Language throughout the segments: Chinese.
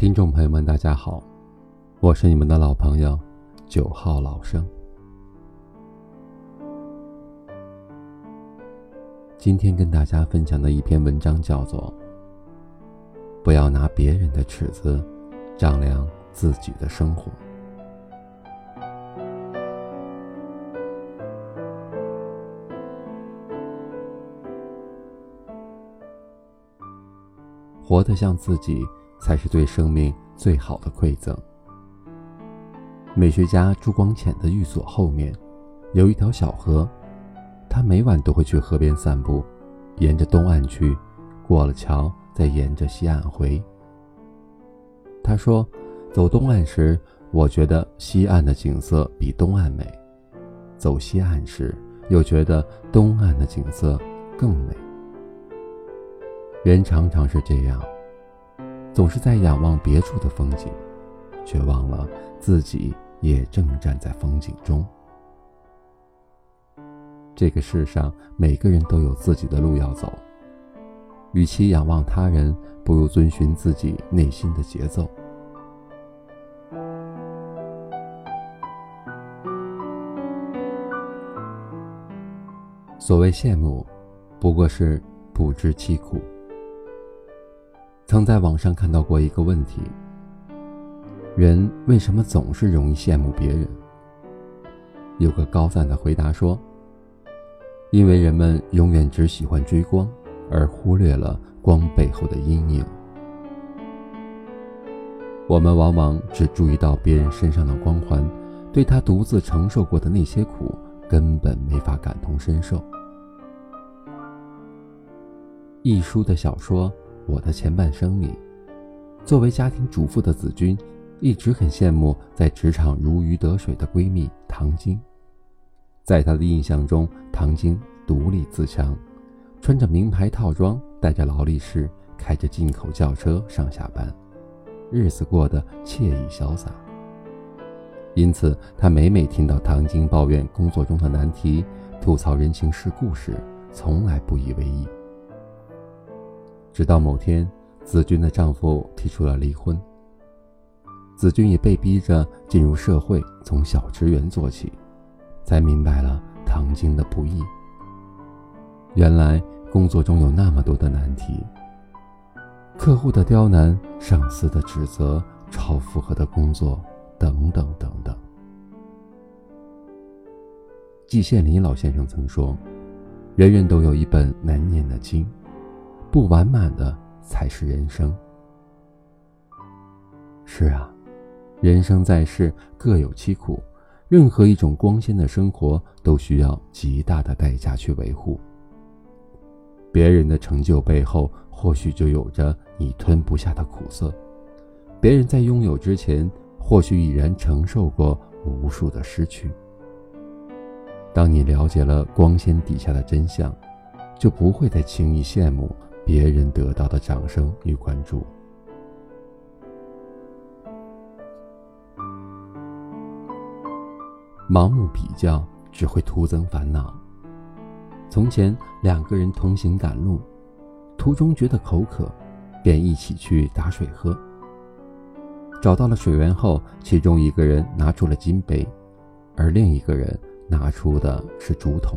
听众朋友们，大家好，我是你们的老朋友九号老生。今天跟大家分享的一篇文章叫做《不要拿别人的尺子丈量自己的生活》。活得像自己，才是对生命最好的馈赠。美学家朱光潜的寓所后面，有一条小河，他每晚都会去河边散步，沿着东岸去，过了桥再沿着西岸回。他说：“走东岸时，我觉得西岸的景色比东岸美；走西岸时，又觉得东岸的景色更美。”人常常是这样，总是在仰望别处的风景，却忘了自己也正站在风景中。这个世上，每个人都有自己的路要走。与其仰望他人，不如遵循自己内心的节奏。所谓羡慕，不过是不知其苦。曾在网上看到过一个问题：人为什么总是容易羡慕别人？有个高赞的回答说：“因为人们永远只喜欢追光，而忽略了光背后的阴影。我们往往只注意到别人身上的光环，对他独自承受过的那些苦，根本没法感同身受。”一书的小说。我的前半生里，作为家庭主妇的子君，一直很羡慕在职场如鱼得水的闺蜜唐晶。在她的印象中，唐晶独立自强，穿着名牌套装，戴着劳力士，开着进口轿车上下班，日子过得惬意潇洒。因此，她每每听到唐晶抱怨工作中的难题，吐槽人情世故时，从来不以为意。直到某天，子君的丈夫提出了离婚。子君也被逼着进入社会，从小职员做起，才明白了唐晶的不易。原来工作中有那么多的难题：客户的刁难、上司的指责、超负荷的工作，等等等等。季羡林老先生曾说：“人人都有一本难念的经。”不完满的才是人生。是啊，人生在世各有其苦，任何一种光鲜的生活都需要极大的代价去维护。别人的成就背后，或许就有着你吞不下的苦涩；别人在拥有之前，或许已然承受过无数的失去。当你了解了光鲜底下的真相，就不会再轻易羡慕。别人得到的掌声与关注，盲目比较只会徒增烦恼。从前两个人同行赶路，途中觉得口渴，便一起去打水喝。找到了水源后，其中一个人拿出了金杯，而另一个人拿出的是竹筒。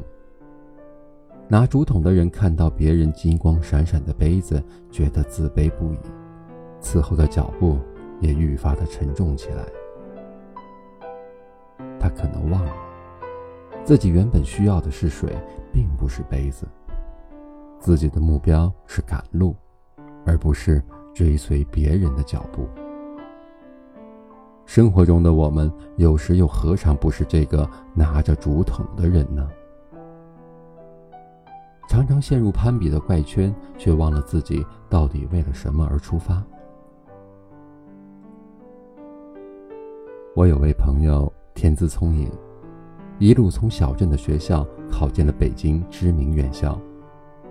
拿竹筒的人看到别人金光闪闪的杯子，觉得自卑不已，此后的脚步也愈发的沉重起来。他可能忘了，自己原本需要的是水，并不是杯子。自己的目标是赶路，而不是追随别人的脚步。生活中的我们，有时又何尝不是这个拿着竹筒的人呢？常常陷入攀比的怪圈，却忘了自己到底为了什么而出发。我有位朋友天资聪颖，一路从小镇的学校考进了北京知名院校，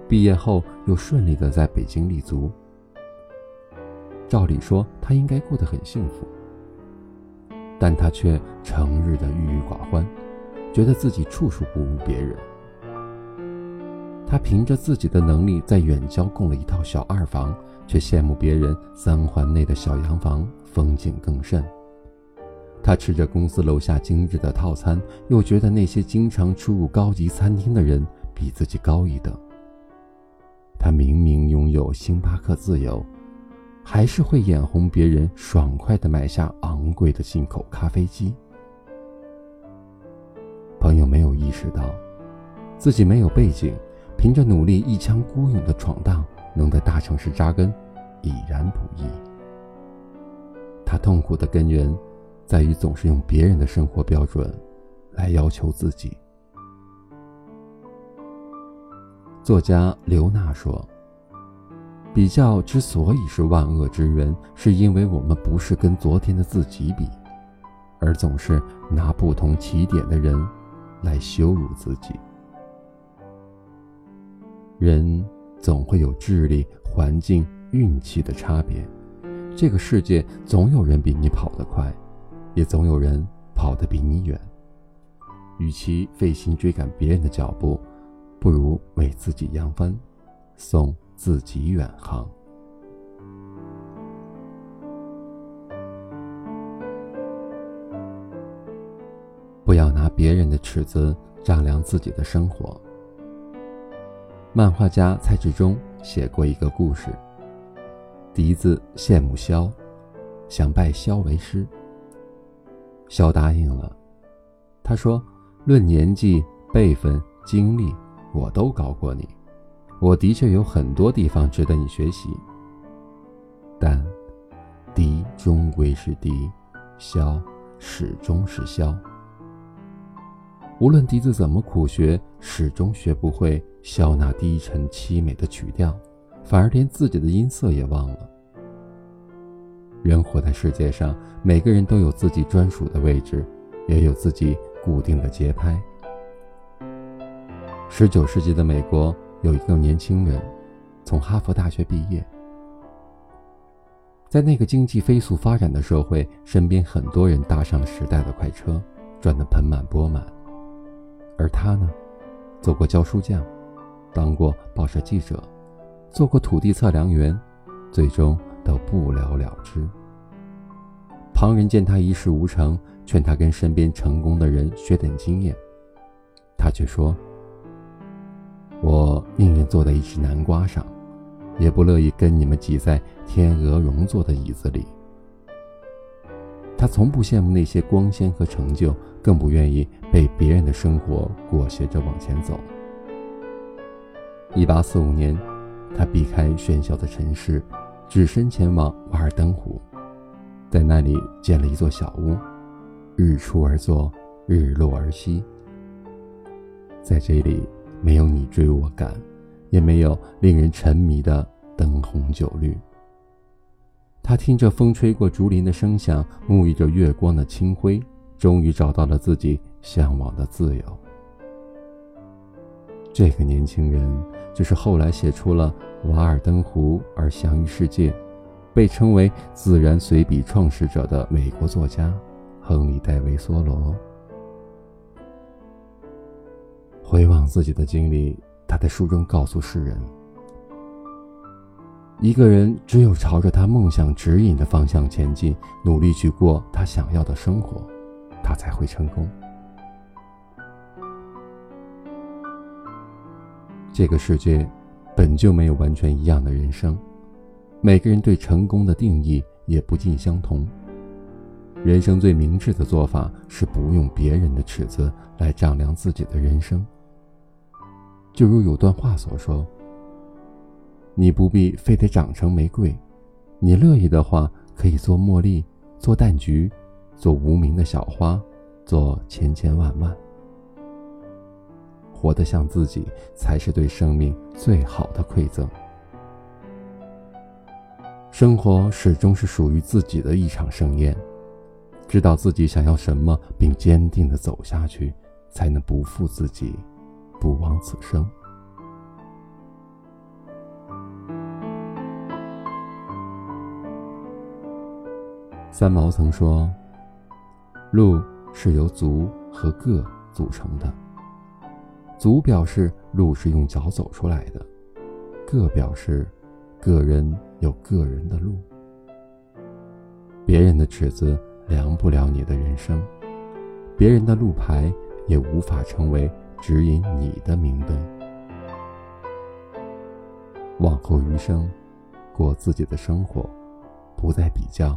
毕业后又顺利的在北京立足。照理说他应该过得很幸福，但他却成日的郁郁寡欢，觉得自己处处不如别人。他凭着自己的能力在远郊供了一套小二房，却羡慕别人三环内的小洋房风景更甚。他吃着公司楼下精致的套餐，又觉得那些经常出入高级餐厅的人比自己高一等。他明明拥有星巴克自由，还是会眼红别人爽快地买下昂贵的进口咖啡机。朋友没有意识到，自己没有背景，凭着努力一腔孤勇的闯荡，能在大城市扎根，已然不易。他痛苦的根源。在于总是用别人的生活标准来要求自己。作家刘娜说：“比较之所以是万恶之源，是因为我们不是跟昨天的自己比，而总是拿不同起点的人来羞辱自己。人总会有智力、环境、运气的差别，这个世界总有人比你跑得快。”也总有人跑得比你远。与其费心追赶别人的脚步，不如为自己扬帆，送自己远航。不要拿别人的尺子丈量自己的生活。漫画家蔡志忠写过一个故事：笛子羡慕萧，想拜萧为师。萧答应了，他说：“论年纪、辈分、经历，我都高过你。我的确有很多地方值得你学习。但，笛终归是笛，箫始终是萧。无论笛子怎么苦学，始终学不会箫那低沉凄美的曲调，反而连自己的音色也忘了。”人活在世界上，每个人都有自己专属的位置，也有自己固定的节拍。十九世纪的美国有一个年轻人，从哈佛大学毕业。在那个经济飞速发展的社会，身边很多人搭上了时代的快车，赚得盆满钵满。而他呢，做过教书匠，当过报社记者，做过土地测量员，最终。都不了了之。旁人见他一事无成，劝他跟身边成功的人学点经验，他却说：“我宁愿坐在一只南瓜上，也不乐意跟你们挤在天鹅绒做的椅子里。”他从不羡慕那些光鲜和成就，更不愿意被别人的生活裹挟着往前走。一八四五年，他避开喧嚣的城市。只身前往瓦尔登湖，在那里建了一座小屋，日出而作，日落而息。在这里，没有你追我赶，也没有令人沉迷的灯红酒绿。他听着风吹过竹林的声响，沐浴着月光的清辉，终于找到了自己向往的自由。这个年轻人，就是后来写出了。瓦尔登湖而享誉世界，被称为自然随笔创始者的美国作家亨利·戴维·梭罗。回望自己的经历，他在书中告诉世人：一个人只有朝着他梦想指引的方向前进，努力去过他想要的生活，他才会成功。这个世界。本就没有完全一样的人生，每个人对成功的定义也不尽相同。人生最明智的做法是不用别人的尺子来丈量自己的人生。就如有段话所说：“你不必非得长成玫瑰，你乐意的话，可以做茉莉，做淡菊，做无名的小花，做千千万万。”活得像自己，才是对生命最好的馈赠。生活始终是属于自己的一场盛宴，知道自己想要什么，并坚定的走下去，才能不负自己，不枉此生。三毛曾说：“路是由足和个组成的。”足表示路是用脚走出来的，个表示个人有个人的路。别人的尺子量不了你的人生，别人的路牌也无法成为指引你的明灯。往后余生，过自己的生活，不再比较，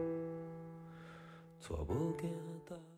做不掉的。